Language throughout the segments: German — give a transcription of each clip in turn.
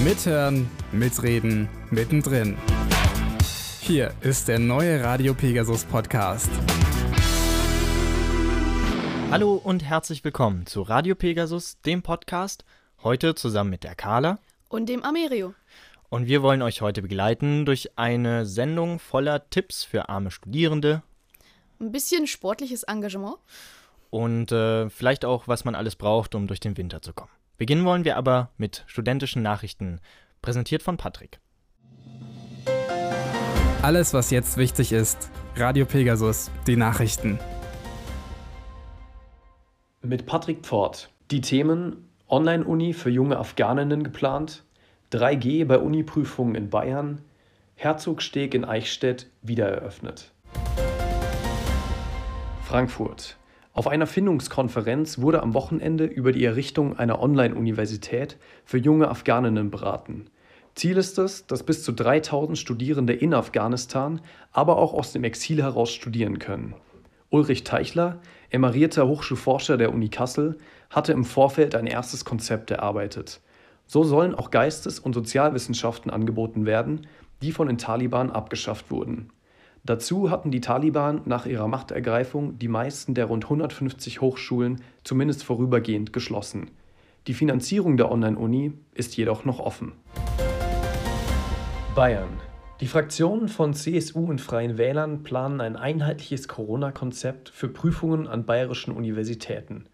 Mithören, mitreden, mittendrin. Hier ist der neue Radio Pegasus Podcast. Hallo und herzlich willkommen zu Radio Pegasus, dem Podcast. Heute zusammen mit der Carla und dem Amerio. Und wir wollen euch heute begleiten durch eine Sendung voller Tipps für arme Studierende. Ein bisschen sportliches Engagement. Und äh, vielleicht auch, was man alles braucht, um durch den Winter zu kommen. Beginnen wollen wir aber mit studentischen Nachrichten, präsentiert von Patrick. Alles, was jetzt wichtig ist. Radio Pegasus, die Nachrichten. Mit Patrick Pfort. Die Themen Online-Uni für junge Afghaninnen geplant, 3G bei Uniprüfungen in Bayern, Herzogsteg in Eichstätt wieder eröffnet. Frankfurt. Auf einer Findungskonferenz wurde am Wochenende über die Errichtung einer Online-Universität für junge Afghaninnen beraten. Ziel ist es, dass bis zu 3000 Studierende in Afghanistan, aber auch aus dem Exil heraus studieren können. Ulrich Teichler, emerierter Hochschulforscher der Uni Kassel, hatte im Vorfeld ein erstes Konzept erarbeitet. So sollen auch Geistes- und Sozialwissenschaften angeboten werden, die von den Taliban abgeschafft wurden. Dazu hatten die Taliban nach ihrer Machtergreifung die meisten der rund 150 Hochschulen zumindest vorübergehend geschlossen. Die Finanzierung der Online-Uni ist jedoch noch offen. Bayern. Die Fraktionen von CSU und Freien Wählern planen ein einheitliches Corona-Konzept für Prüfungen an bayerischen Universitäten.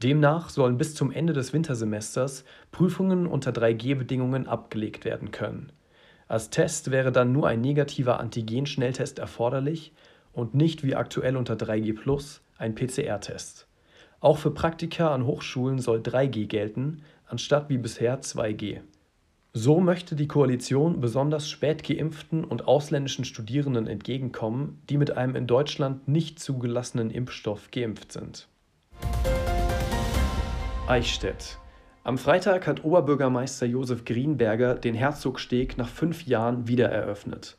Demnach sollen bis zum Ende des Wintersemesters Prüfungen unter 3G-Bedingungen abgelegt werden können. Als Test wäre dann nur ein negativer Antigen-Schnelltest erforderlich und nicht wie aktuell unter 3G ein PCR-Test. Auch für Praktika an Hochschulen soll 3G gelten, anstatt wie bisher 2G. So möchte die Koalition besonders spät geimpften und ausländischen Studierenden entgegenkommen, die mit einem in Deutschland nicht zugelassenen Impfstoff geimpft sind. Eichstätt am Freitag hat Oberbürgermeister Josef Grienberger den Herzogsteg nach fünf Jahren wieder eröffnet.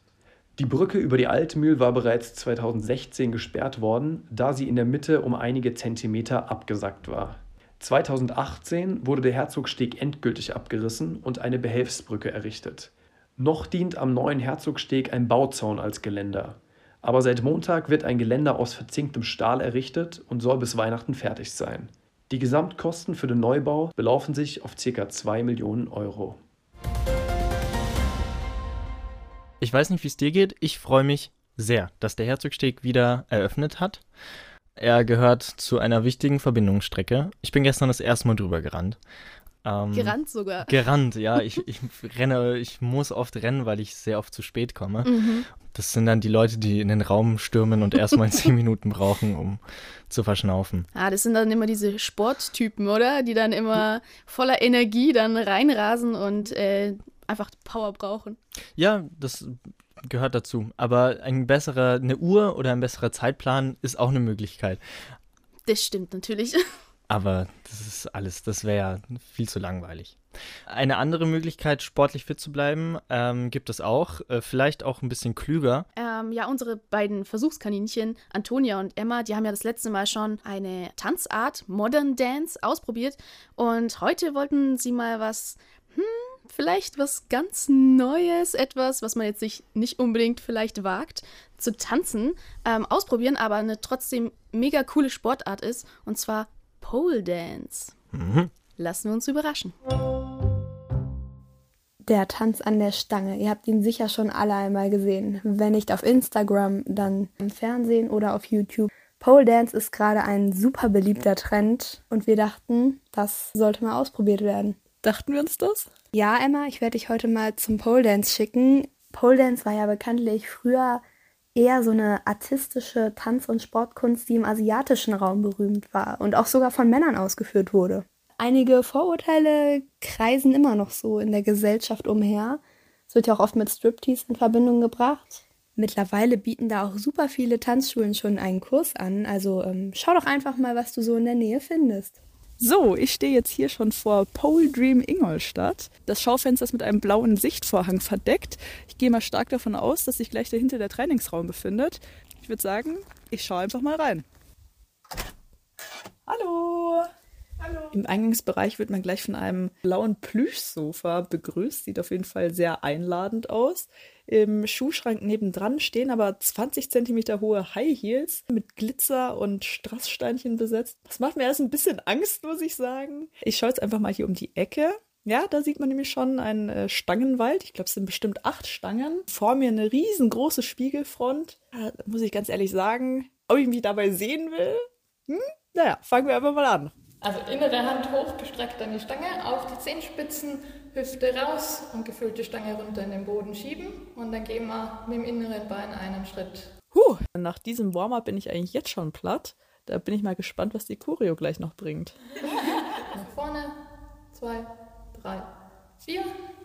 Die Brücke über die Altmühl war bereits 2016 gesperrt worden, da sie in der Mitte um einige Zentimeter abgesackt war. 2018 wurde der Herzogsteg endgültig abgerissen und eine Behelfsbrücke errichtet. Noch dient am neuen Herzogsteg ein Bauzaun als Geländer. Aber seit Montag wird ein Geländer aus verzinktem Stahl errichtet und soll bis Weihnachten fertig sein. Die Gesamtkosten für den Neubau belaufen sich auf ca. 2 Millionen Euro. Ich weiß nicht, wie es dir geht. Ich freue mich sehr, dass der Herzogsteg wieder eröffnet hat. Er gehört zu einer wichtigen Verbindungsstrecke. Ich bin gestern das erste Mal drüber gerannt. Ähm, gerannt sogar. Gerannt, ja. Ich, ich renne, ich muss oft rennen, weil ich sehr oft zu spät komme. Mhm. Das sind dann die Leute, die in den Raum stürmen und erstmal zehn Minuten brauchen, um zu verschnaufen. Ah, das sind dann immer diese Sporttypen, oder? Die dann immer voller Energie dann reinrasen und äh, einfach Power brauchen. Ja, das gehört dazu. Aber ein besserer, eine Uhr oder ein besserer Zeitplan ist auch eine Möglichkeit. Das stimmt natürlich. Aber das ist alles, das wäre ja viel zu langweilig. Eine andere Möglichkeit, sportlich fit zu bleiben, ähm, gibt es auch. Äh, vielleicht auch ein bisschen klüger. Ähm, ja, unsere beiden Versuchskaninchen, Antonia und Emma, die haben ja das letzte Mal schon eine Tanzart, Modern Dance, ausprobiert. Und heute wollten sie mal was, hm, vielleicht was ganz Neues, etwas, was man jetzt sich nicht unbedingt vielleicht wagt, zu tanzen, ähm, ausprobieren, aber eine trotzdem mega coole Sportart ist. Und zwar Pole Dance. Mhm. Lassen wir uns überraschen. Der Tanz an der Stange. Ihr habt ihn sicher schon alle einmal gesehen. Wenn nicht auf Instagram, dann im Fernsehen oder auf YouTube. Pole Dance ist gerade ein super beliebter Trend und wir dachten, das sollte mal ausprobiert werden. Dachten wir uns das? Ja, Emma, ich werde dich heute mal zum Pole Dance schicken. Pole Dance war ja bekanntlich früher eher so eine artistische Tanz- und Sportkunst, die im asiatischen Raum berühmt war und auch sogar von Männern ausgeführt wurde. Einige Vorurteile kreisen immer noch so in der Gesellschaft umher. Es wird ja auch oft mit Striptease in Verbindung gebracht. Mittlerweile bieten da auch super viele Tanzschulen schon einen Kurs an. Also ähm, schau doch einfach mal, was du so in der Nähe findest. So, ich stehe jetzt hier schon vor Pole Dream Ingolstadt. Das Schaufenster ist mit einem blauen Sichtvorhang verdeckt. Ich gehe mal stark davon aus, dass sich gleich dahinter der Trainingsraum befindet. Ich würde sagen, ich schaue einfach mal rein. Hallo! Im Eingangsbereich wird man gleich von einem blauen Plüschsofa begrüßt. Sieht auf jeden Fall sehr einladend aus. Im Schuhschrank nebendran stehen aber 20 cm hohe High Heels mit Glitzer und Strasssteinchen besetzt. Das macht mir erst ein bisschen Angst, muss ich sagen. Ich schaue jetzt einfach mal hier um die Ecke. Ja, da sieht man nämlich schon einen äh, Stangenwald. Ich glaube, es sind bestimmt acht Stangen. Vor mir eine riesengroße Spiegelfront. Da muss ich ganz ehrlich sagen, ob ich mich dabei sehen will? Hm? Naja, fangen wir einfach mal an. Also innere Hand hoch, gestreckt an die Stange, auf die Zehenspitzen, Hüfte raus und gefüllte Stange runter in den Boden schieben. Und dann gehen wir mit dem inneren Bein einen Schritt. Huh, nach diesem Warm-up bin ich eigentlich jetzt schon platt. Da bin ich mal gespannt, was die Choreo gleich noch bringt. Nach vorne, zwei, drei, vier.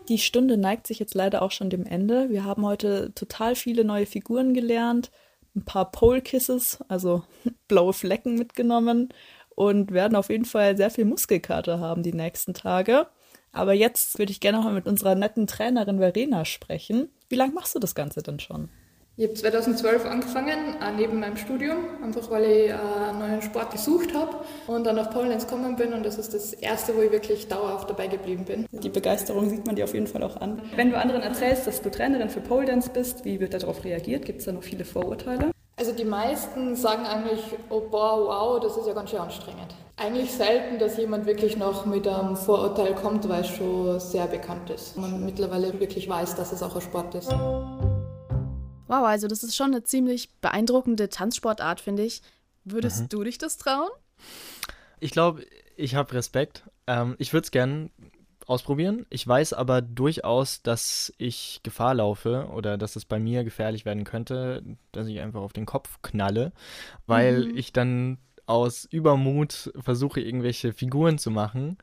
Die Stunde neigt sich jetzt leider auch schon dem Ende. Wir haben heute total viele neue Figuren gelernt, ein paar Pole Kisses, also blaue Flecken mitgenommen und werden auf jeden Fall sehr viel Muskelkater haben die nächsten Tage. Aber jetzt würde ich gerne noch mal mit unserer netten Trainerin Verena sprechen. Wie lange machst du das Ganze denn schon? Ich habe 2012 angefangen, neben meinem Studium, einfach weil ich einen neuen Sport gesucht habe und dann auf Pole Dance gekommen bin und das ist das erste, wo ich wirklich dauerhaft dabei geblieben bin. Die Begeisterung sieht man dir auf jeden Fall auch an. Wenn du anderen erzählst, dass du Trainerin für Pole Dance bist, wie wird darauf reagiert? Gibt es da noch viele Vorurteile? Also die meisten sagen eigentlich, oh boah, wow, das ist ja ganz schön anstrengend. Eigentlich selten, dass jemand wirklich noch mit einem Vorurteil kommt, weil es schon sehr bekannt ist. Man mittlerweile wirklich weiß, dass es auch ein Sport ist. Wow, also das ist schon eine ziemlich beeindruckende Tanzsportart, finde ich. Würdest mhm. du dich das trauen? Ich glaube, ich habe Respekt. Ähm, ich würde es gerne ausprobieren. Ich weiß aber durchaus, dass ich Gefahr laufe oder dass es bei mir gefährlich werden könnte, dass ich einfach auf den Kopf knalle, weil mhm. ich dann aus Übermut versuche, irgendwelche Figuren zu machen.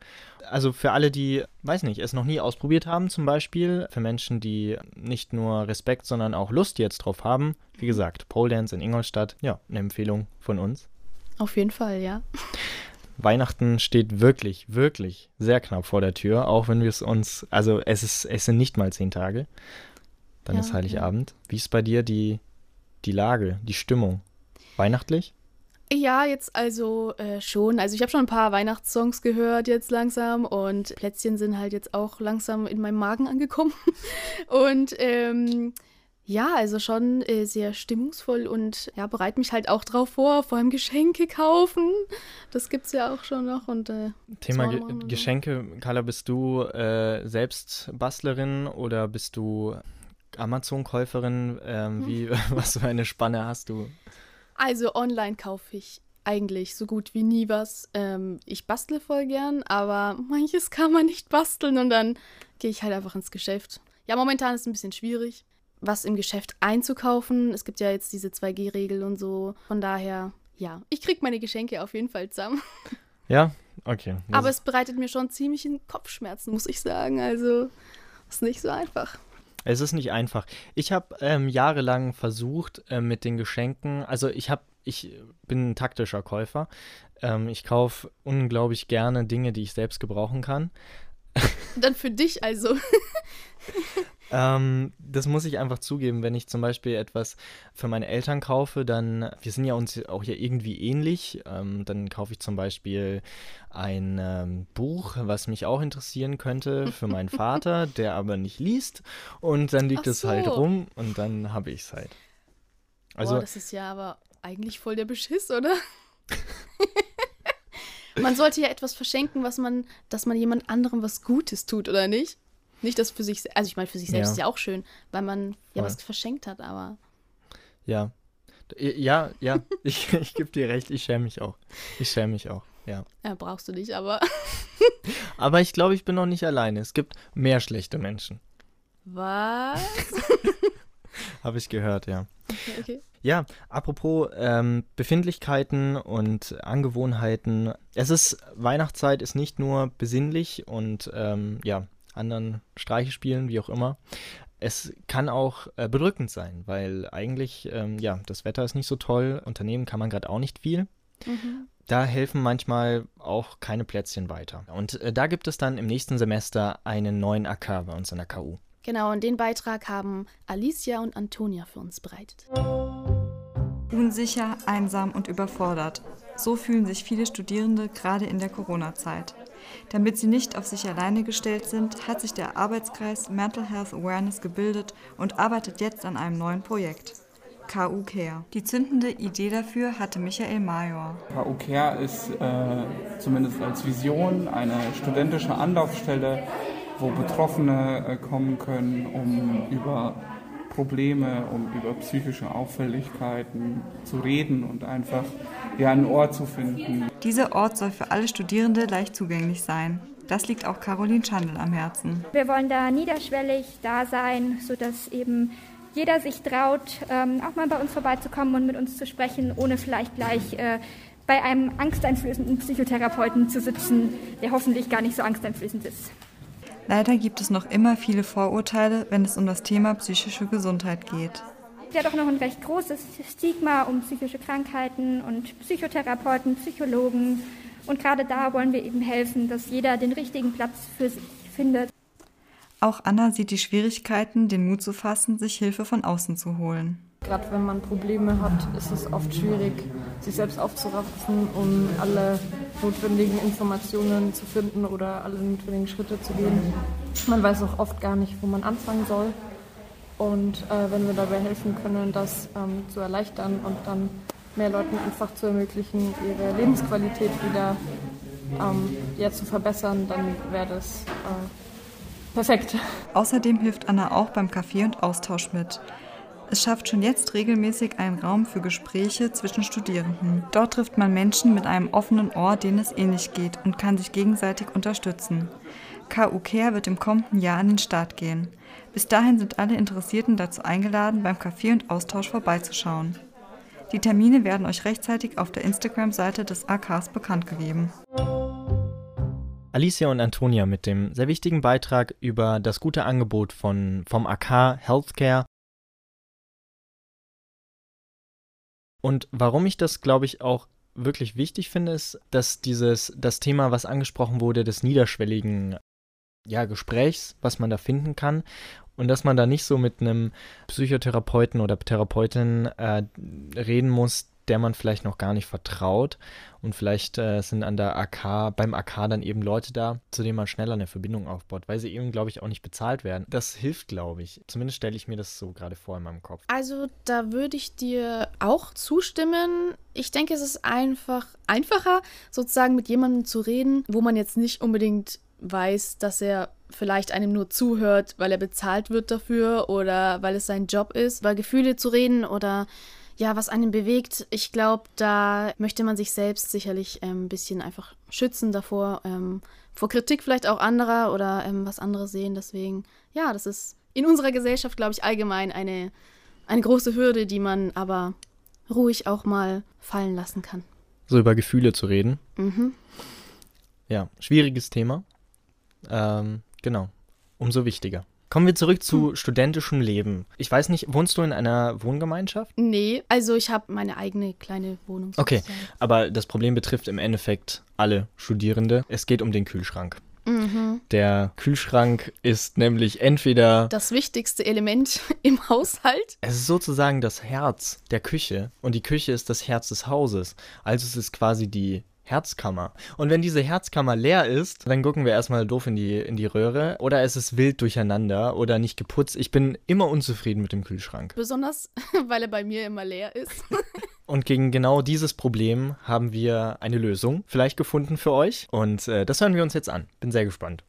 Also für alle, die, weiß nicht, es noch nie ausprobiert haben, zum Beispiel, für Menschen, die nicht nur Respekt, sondern auch Lust jetzt drauf haben, wie gesagt, Pole Dance in Ingolstadt, ja, eine Empfehlung von uns. Auf jeden Fall, ja. Weihnachten steht wirklich, wirklich sehr knapp vor der Tür, auch wenn wir es uns, also es ist, es sind nicht mal zehn Tage. Dann ja, ist Heiligabend. Ja. Wie ist bei dir die, die Lage, die Stimmung? Weihnachtlich? Ja, jetzt also äh, schon. Also ich habe schon ein paar Weihnachtssongs gehört jetzt langsam und Plätzchen sind halt jetzt auch langsam in meinem Magen angekommen. und ähm, ja, also schon äh, sehr stimmungsvoll und ja, bereite mich halt auch drauf vor, vor allem Geschenke kaufen. Das gibt es ja auch schon noch. Und, äh, Thema Ge Geschenke, Carla, bist du äh, selbst Bastlerin oder bist du Amazon-Käuferin? Ähm, hm. was für eine Spanne hast du? Also online kaufe ich eigentlich so gut wie nie was. Ähm, ich bastle voll gern, aber manches kann man nicht basteln und dann gehe ich halt einfach ins Geschäft. Ja, momentan ist es ein bisschen schwierig was im Geschäft einzukaufen. Es gibt ja jetzt diese 2G-Regel und so. Von daher, ja, ich kriege meine Geschenke auf jeden Fall zusammen. Ja, okay. Das Aber es bereitet mir schon ziemlich in Kopfschmerzen, muss ich sagen. Also, ist nicht so einfach. Es ist nicht einfach. Ich habe ähm, jahrelang versucht äh, mit den Geschenken, also ich habe, ich bin ein taktischer Käufer. Ähm, ich kaufe unglaublich gerne Dinge, die ich selbst gebrauchen kann. Dann für dich also. Ähm, das muss ich einfach zugeben, wenn ich zum Beispiel etwas für meine Eltern kaufe, dann, wir sind ja uns auch ja irgendwie ähnlich, ähm, dann kaufe ich zum Beispiel ein ähm, Buch, was mich auch interessieren könnte für meinen Vater, der aber nicht liest und dann liegt es halt rum und dann habe ich es halt. Also, Boah, das ist ja aber eigentlich voll der Beschiss, oder? man sollte ja etwas verschenken, was man, dass man jemand anderem was Gutes tut, oder nicht? Nicht das für sich, also ich meine, für sich selbst ja. ist ja auch schön, weil man ja was verschenkt hat, aber. Ja. Ja, ja, ich, ich gebe dir recht, ich schäme mich auch. Ich schäme mich auch, ja. Ja, brauchst du nicht, aber. aber ich glaube, ich bin noch nicht alleine. Es gibt mehr schlechte Menschen. Was? Habe ich gehört, ja. Okay, okay. Ja, apropos ähm, Befindlichkeiten und Angewohnheiten. Es ist, Weihnachtszeit ist nicht nur besinnlich und ähm, ja, anderen Streiche spielen, wie auch immer. Es kann auch äh, bedrückend sein, weil eigentlich, ähm, ja, das Wetter ist nicht so toll, Unternehmen kann man gerade auch nicht viel. Mhm. Da helfen manchmal auch keine Plätzchen weiter. Und äh, da gibt es dann im nächsten Semester einen neuen AK bei uns an der KU. Genau, und den Beitrag haben Alicia und Antonia für uns bereitet. Unsicher, einsam und überfordert. So fühlen sich viele Studierende gerade in der Corona-Zeit. Damit sie nicht auf sich alleine gestellt sind, hat sich der Arbeitskreis Mental Health Awareness gebildet und arbeitet jetzt an einem neuen Projekt. KU Care. Die zündende Idee dafür hatte Michael Major. KU Care ist äh, zumindest als Vision eine studentische Anlaufstelle, wo Betroffene äh, kommen können, um über Probleme, um über psychische Auffälligkeiten zu reden und einfach ja, einen Ort zu finden. Dieser Ort soll für alle Studierende leicht zugänglich sein. Das liegt auch Caroline Schandl am Herzen. Wir wollen da niederschwellig da sein, sodass eben jeder sich traut, ähm, auch mal bei uns vorbeizukommen und mit uns zu sprechen, ohne vielleicht gleich äh, bei einem angsteinflößenden Psychotherapeuten zu sitzen, der hoffentlich gar nicht so angsteinflößend ist. Leider gibt es noch immer viele Vorurteile, wenn es um das Thema psychische Gesundheit geht. Es ja doch noch ein recht großes Stigma um psychische Krankheiten und Psychotherapeuten, Psychologen. Und gerade da wollen wir eben helfen, dass jeder den richtigen Platz für sich findet. Auch Anna sieht die Schwierigkeiten, den Mut zu fassen, sich Hilfe von außen zu holen. Gerade wenn man Probleme hat, ist es oft schwierig, sich selbst aufzuraffen, um alle notwendigen Informationen zu finden oder alle notwendigen Schritte zu gehen. Man weiß auch oft gar nicht, wo man anfangen soll. Und äh, wenn wir dabei helfen können, das ähm, zu erleichtern und dann mehr Leuten einfach zu ermöglichen, ihre Lebensqualität wieder ähm, ja, zu verbessern, dann wäre das äh, perfekt. Außerdem hilft Anna auch beim Kaffee und Austausch mit. Es schafft schon jetzt regelmäßig einen Raum für Gespräche zwischen Studierenden. Dort trifft man Menschen mit einem offenen Ohr, denen es ähnlich geht und kann sich gegenseitig unterstützen. KU Care wird im kommenden Jahr an den Start gehen. Bis dahin sind alle Interessierten dazu eingeladen, beim Kaffee und Austausch vorbeizuschauen. Die Termine werden euch rechtzeitig auf der Instagram-Seite des AKs bekannt gegeben. Alicia und Antonia mit dem sehr wichtigen Beitrag über das gute Angebot von, vom AK Healthcare Und warum ich das, glaube ich, auch wirklich wichtig finde, ist, dass dieses, das Thema, was angesprochen wurde, des niederschwelligen ja, Gesprächs, was man da finden kann. Und dass man da nicht so mit einem Psychotherapeuten oder Therapeutin äh, reden muss, der man vielleicht noch gar nicht vertraut. Und vielleicht äh, sind an der AK, beim AK dann eben Leute da, zu denen man schneller eine Verbindung aufbaut, weil sie eben, glaube ich, auch nicht bezahlt werden. Das hilft, glaube ich. Zumindest stelle ich mir das so gerade vor in meinem Kopf. Also da würde ich dir auch zustimmen. Ich denke, es ist einfach einfacher, sozusagen mit jemandem zu reden, wo man jetzt nicht unbedingt weiß, dass er vielleicht einem nur zuhört, weil er bezahlt wird dafür oder weil es sein Job ist, über Gefühle zu reden oder ja, was einen bewegt, ich glaube, da möchte man sich selbst sicherlich ähm, ein bisschen einfach schützen davor, ähm, vor Kritik vielleicht auch anderer oder ähm, was andere sehen. Deswegen, ja, das ist in unserer Gesellschaft, glaube ich, allgemein eine, eine große Hürde, die man aber ruhig auch mal fallen lassen kann. So über Gefühle zu reden. Mhm. Ja, schwieriges Thema. Ähm, genau, umso wichtiger. Kommen wir zurück zu hm. studentischem Leben. Ich weiß nicht, wohnst du in einer Wohngemeinschaft? Nee, also ich habe meine eigene kleine Wohnung. Sozusagen. Okay, aber das Problem betrifft im Endeffekt alle Studierende. Es geht um den Kühlschrank. Mhm. Der Kühlschrank ist nämlich entweder das wichtigste Element im Haushalt. Es ist sozusagen das Herz der Küche und die Küche ist das Herz des Hauses. Also es ist quasi die Herzkammer. Und wenn diese Herzkammer leer ist, dann gucken wir erstmal doof in die, in die Röhre. Oder es ist wild durcheinander oder nicht geputzt. Ich bin immer unzufrieden mit dem Kühlschrank. Besonders, weil er bei mir immer leer ist. Und gegen genau dieses Problem haben wir eine Lösung vielleicht gefunden für euch. Und äh, das hören wir uns jetzt an. Bin sehr gespannt.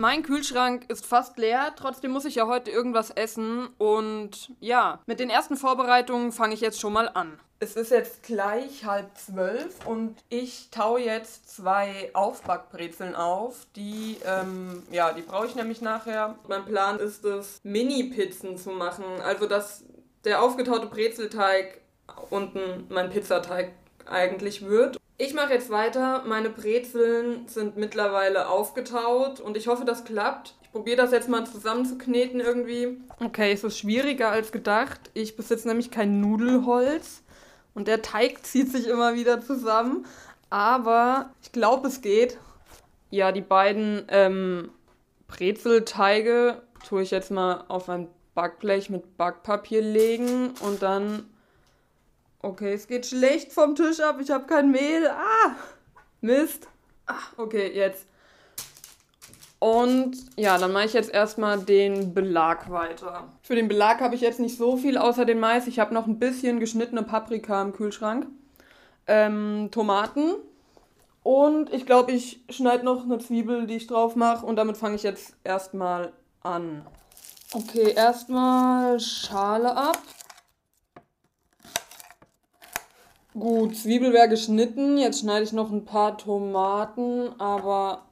Mein Kühlschrank ist fast leer, trotzdem muss ich ja heute irgendwas essen. Und ja, mit den ersten Vorbereitungen fange ich jetzt schon mal an. Es ist jetzt gleich halb zwölf und ich taue jetzt zwei Aufbackbrezeln auf. Die, ähm, ja, die brauche ich nämlich nachher. Mein Plan ist es, Mini-Pizzen zu machen. Also, dass der aufgetaute Brezelteig unten mein Pizzateig eigentlich wird. Ich mache jetzt weiter. Meine Brezeln sind mittlerweile aufgetaut und ich hoffe, das klappt. Ich probiere das jetzt mal zusammenzukneten irgendwie. Okay, es ist schwieriger als gedacht. Ich besitze nämlich kein Nudelholz und der Teig zieht sich immer wieder zusammen. Aber ich glaube, es geht. Ja, die beiden ähm, Brezelteige tue ich jetzt mal auf ein Backblech mit Backpapier legen und dann Okay, es geht schlecht vom Tisch ab. Ich habe kein Mehl. Ah, Mist. Ah, okay, jetzt. Und ja, dann mache ich jetzt erstmal den Belag weiter. Für den Belag habe ich jetzt nicht so viel außer den Mais. Ich habe noch ein bisschen geschnittene Paprika im Kühlschrank. Ähm, Tomaten. Und ich glaube, ich schneide noch eine Zwiebel, die ich drauf mache. Und damit fange ich jetzt erstmal an. Okay, erstmal Schale ab. Gut, Zwiebel wäre geschnitten. Jetzt schneide ich noch ein paar Tomaten, aber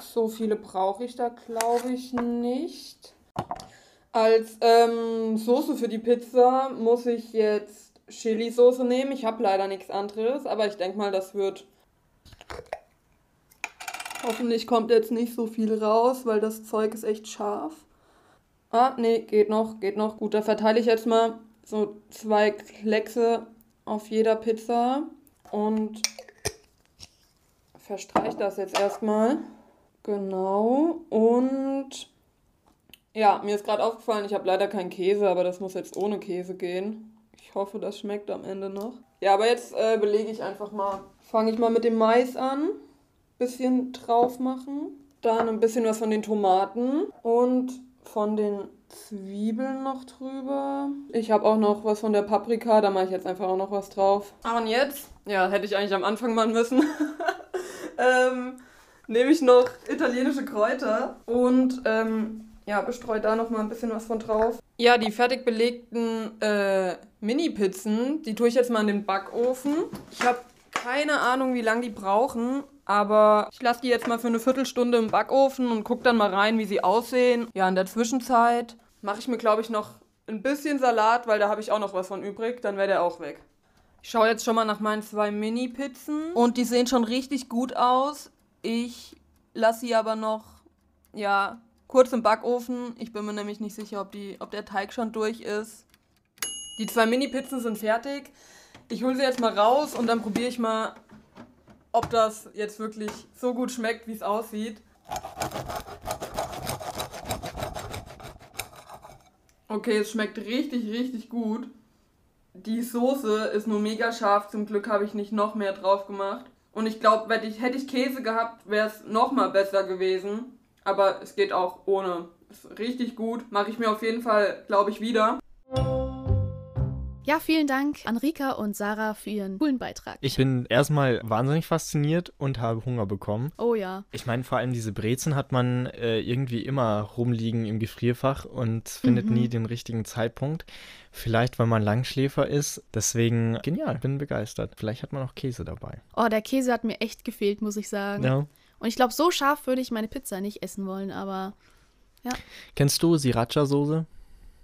so viele brauche ich da, glaube ich, nicht. Als ähm, Soße für die Pizza muss ich jetzt Chili-Soße nehmen. Ich habe leider nichts anderes, aber ich denke mal, das wird. Hoffentlich kommt jetzt nicht so viel raus, weil das Zeug ist echt scharf. Ah, nee, geht noch, geht noch. Gut, da verteile ich jetzt mal so zwei Kleckse auf jeder Pizza und verstreiche das jetzt erstmal. Genau. Und ja, mir ist gerade aufgefallen, ich habe leider keinen Käse, aber das muss jetzt ohne Käse gehen. Ich hoffe, das schmeckt am Ende noch. Ja, aber jetzt äh, belege ich einfach mal. Fange ich mal mit dem Mais an. Bisschen drauf machen. Dann ein bisschen was von den Tomaten und von den Zwiebeln noch drüber. Ich habe auch noch was von der Paprika, da mache ich jetzt einfach auch noch was drauf. Ah, und jetzt, ja, hätte ich eigentlich am Anfang machen müssen. ähm, nehme ich noch italienische Kräuter und ähm, ja, bestreue da noch mal ein bisschen was von drauf. Ja, die fertig belegten äh, Mini-Pizzen, die tue ich jetzt mal in den Backofen. Ich habe keine Ahnung, wie lange die brauchen, aber ich lasse die jetzt mal für eine Viertelstunde im Backofen und gucke dann mal rein, wie sie aussehen. Ja, in der Zwischenzeit mache ich mir, glaube ich, noch ein bisschen Salat, weil da habe ich auch noch was von übrig. Dann wäre der auch weg. Ich schaue jetzt schon mal nach meinen zwei Mini-Pizzen und die sehen schon richtig gut aus. Ich lasse sie aber noch, ja, kurz im Backofen. Ich bin mir nämlich nicht sicher, ob, die, ob der Teig schon durch ist. Die zwei Mini-Pizzen sind fertig. Ich hole sie jetzt mal raus und dann probiere ich mal, ob das jetzt wirklich so gut schmeckt, wie es aussieht. Okay, es schmeckt richtig, richtig gut. Die Soße ist nur mega scharf. Zum Glück habe ich nicht noch mehr drauf gemacht. Und ich glaube, hätte ich, Käse gehabt, wäre es noch mal besser gewesen. Aber es geht auch ohne. Ist richtig gut. Mache ich mir auf jeden Fall, glaube ich, wieder. Ja, vielen Dank an Rika und Sarah für ihren coolen Beitrag. Ich bin erstmal wahnsinnig fasziniert und habe Hunger bekommen. Oh ja. Ich meine, vor allem diese Brezen hat man äh, irgendwie immer rumliegen im Gefrierfach und findet Mhm. nie den richtigen Zeitpunkt. Vielleicht, weil man Langschläfer ist. Deswegen, genial, bin begeistert. Vielleicht hat man auch Käse dabei. Oh, der Käse hat mir echt gefehlt, muss ich sagen. Ja. Und ich glaube, so scharf würde ich meine Pizza nicht essen wollen, aber ja. Kennst du Sriracha-Soße?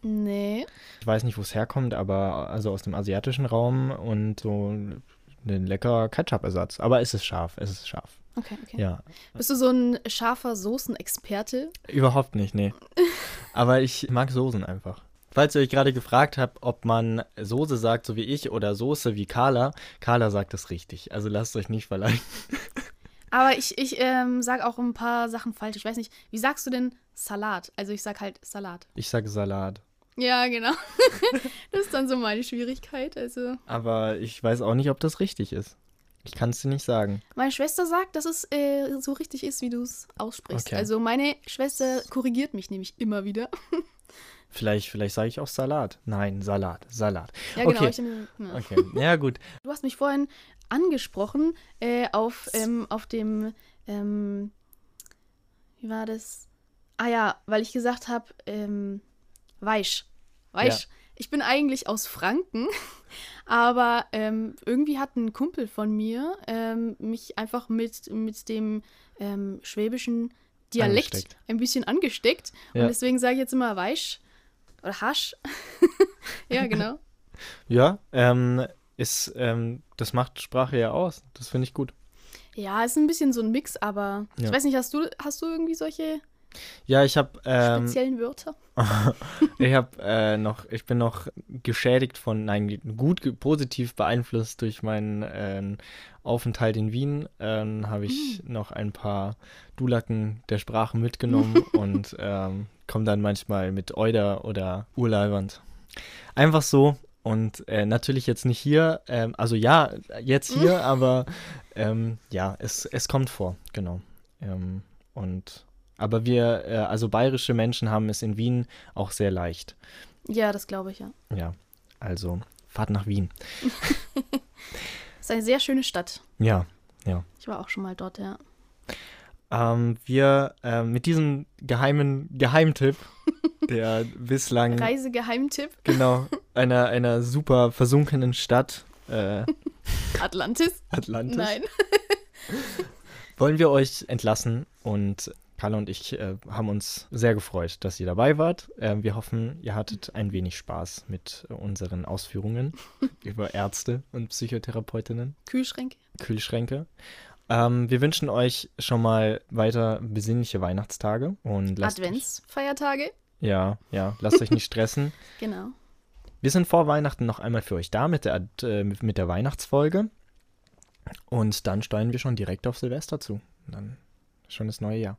Nee. Ich weiß nicht, wo es herkommt, aber also aus dem asiatischen Raum und so ein lecker Ketchup-Ersatz. Aber es ist scharf, es ist scharf. Okay, okay. Ja, Bist du so ein scharfer Soßenexperte? überhaupt nicht, nee. Aber ich mag Soßen einfach. Falls ihr euch gerade gefragt habt, ob man Soße sagt, so wie ich, oder Soße wie Carla, Carla sagt es richtig. Also lasst euch nicht verleiten. Aber ich, ich ähm, sage auch ein paar Sachen falsch. Ich weiß nicht, wie sagst du denn Salat? Also ich sag halt Salat. Ich sage Salat. Ja, genau. das ist dann so meine Schwierigkeit. Also Aber ich weiß auch nicht, ob das richtig ist. Ich kann es dir nicht sagen. meine Schwester sagt, dass es äh, so richtig ist, wie du es aussprichst. Okay. Also meine Schwester korrigiert mich nämlich immer wieder. Vielleicht, vielleicht sage ich auch Salat. Nein, Salat, Salat. Ja, genau. Okay. Ich, ja. Okay, ja gut. Du hast mich vorhin angesprochen äh, auf, ähm, auf dem, ähm, wie war das? Ah ja, weil ich gesagt habe, ähm, Weisch. Weisch. Ja. Ich bin eigentlich aus Franken, aber ähm, irgendwie hat ein Kumpel von mir ähm, mich einfach mit, mit dem ähm, schwäbischen Dialekt Angesteckt. ein bisschen angesteckt. Ja. Und deswegen sage ich jetzt immer Weisch oder Hasch. ja, genau. Ja, ähm, ist, ähm, das macht Sprache ja aus. Das finde ich gut. Ja, ist ein bisschen so ein Mix, aber ich Ja. weiß nicht, hast du, hast du irgendwie solche Ja, ich habe ähm, speziellen Wörter? ich habe äh, noch, ich bin noch geschädigt von, nein, gut positiv beeinflusst durch meinen ähm, Aufenthalt in Wien. Ähm, habe ich noch ein paar Dulacken der Sprache mitgenommen und ähm, komme dann manchmal mit Euder oder Urleiband. Einfach so Und äh, natürlich jetzt nicht hier, ähm, also ja, jetzt hier, aber ähm, ja, es, es kommt vor, genau. Ähm, und aber wir, äh, also bayerische Menschen haben es in Wien auch sehr leicht. Ja, das glaube ich, ja. Ja, also fahrt nach Wien. ist eine sehr schöne Stadt. Ja, ja. Ich war auch schon mal dort, ja. Ähm, wir äh, mit diesem geheimen Geheimtipp, der bislang. Reisegeheimtipp. Genau, einer, einer super versunkenen Stadt. Äh, Atlantis? Atlantis. Nein. wollen wir euch entlassen und Carla und ich äh, haben uns sehr gefreut, dass ihr dabei wart. Äh, wir hoffen, ihr hattet ein wenig Spaß mit unseren Ausführungen über Ärzte und Psychotherapeutinnen. Kühlschränke. Kühlschränke. Ähm, wir wünschen euch schon mal weiter besinnliche Weihnachtstage und lasst Adventsfeiertage. Euch, ja, ja, lasst euch nicht stressen. Genau. Wir sind vor Weihnachten noch einmal für euch da mit der, äh, mit der Weihnachtsfolge. Und dann steuern wir schon direkt auf Silvester zu. Und dann schon das neue Jahr.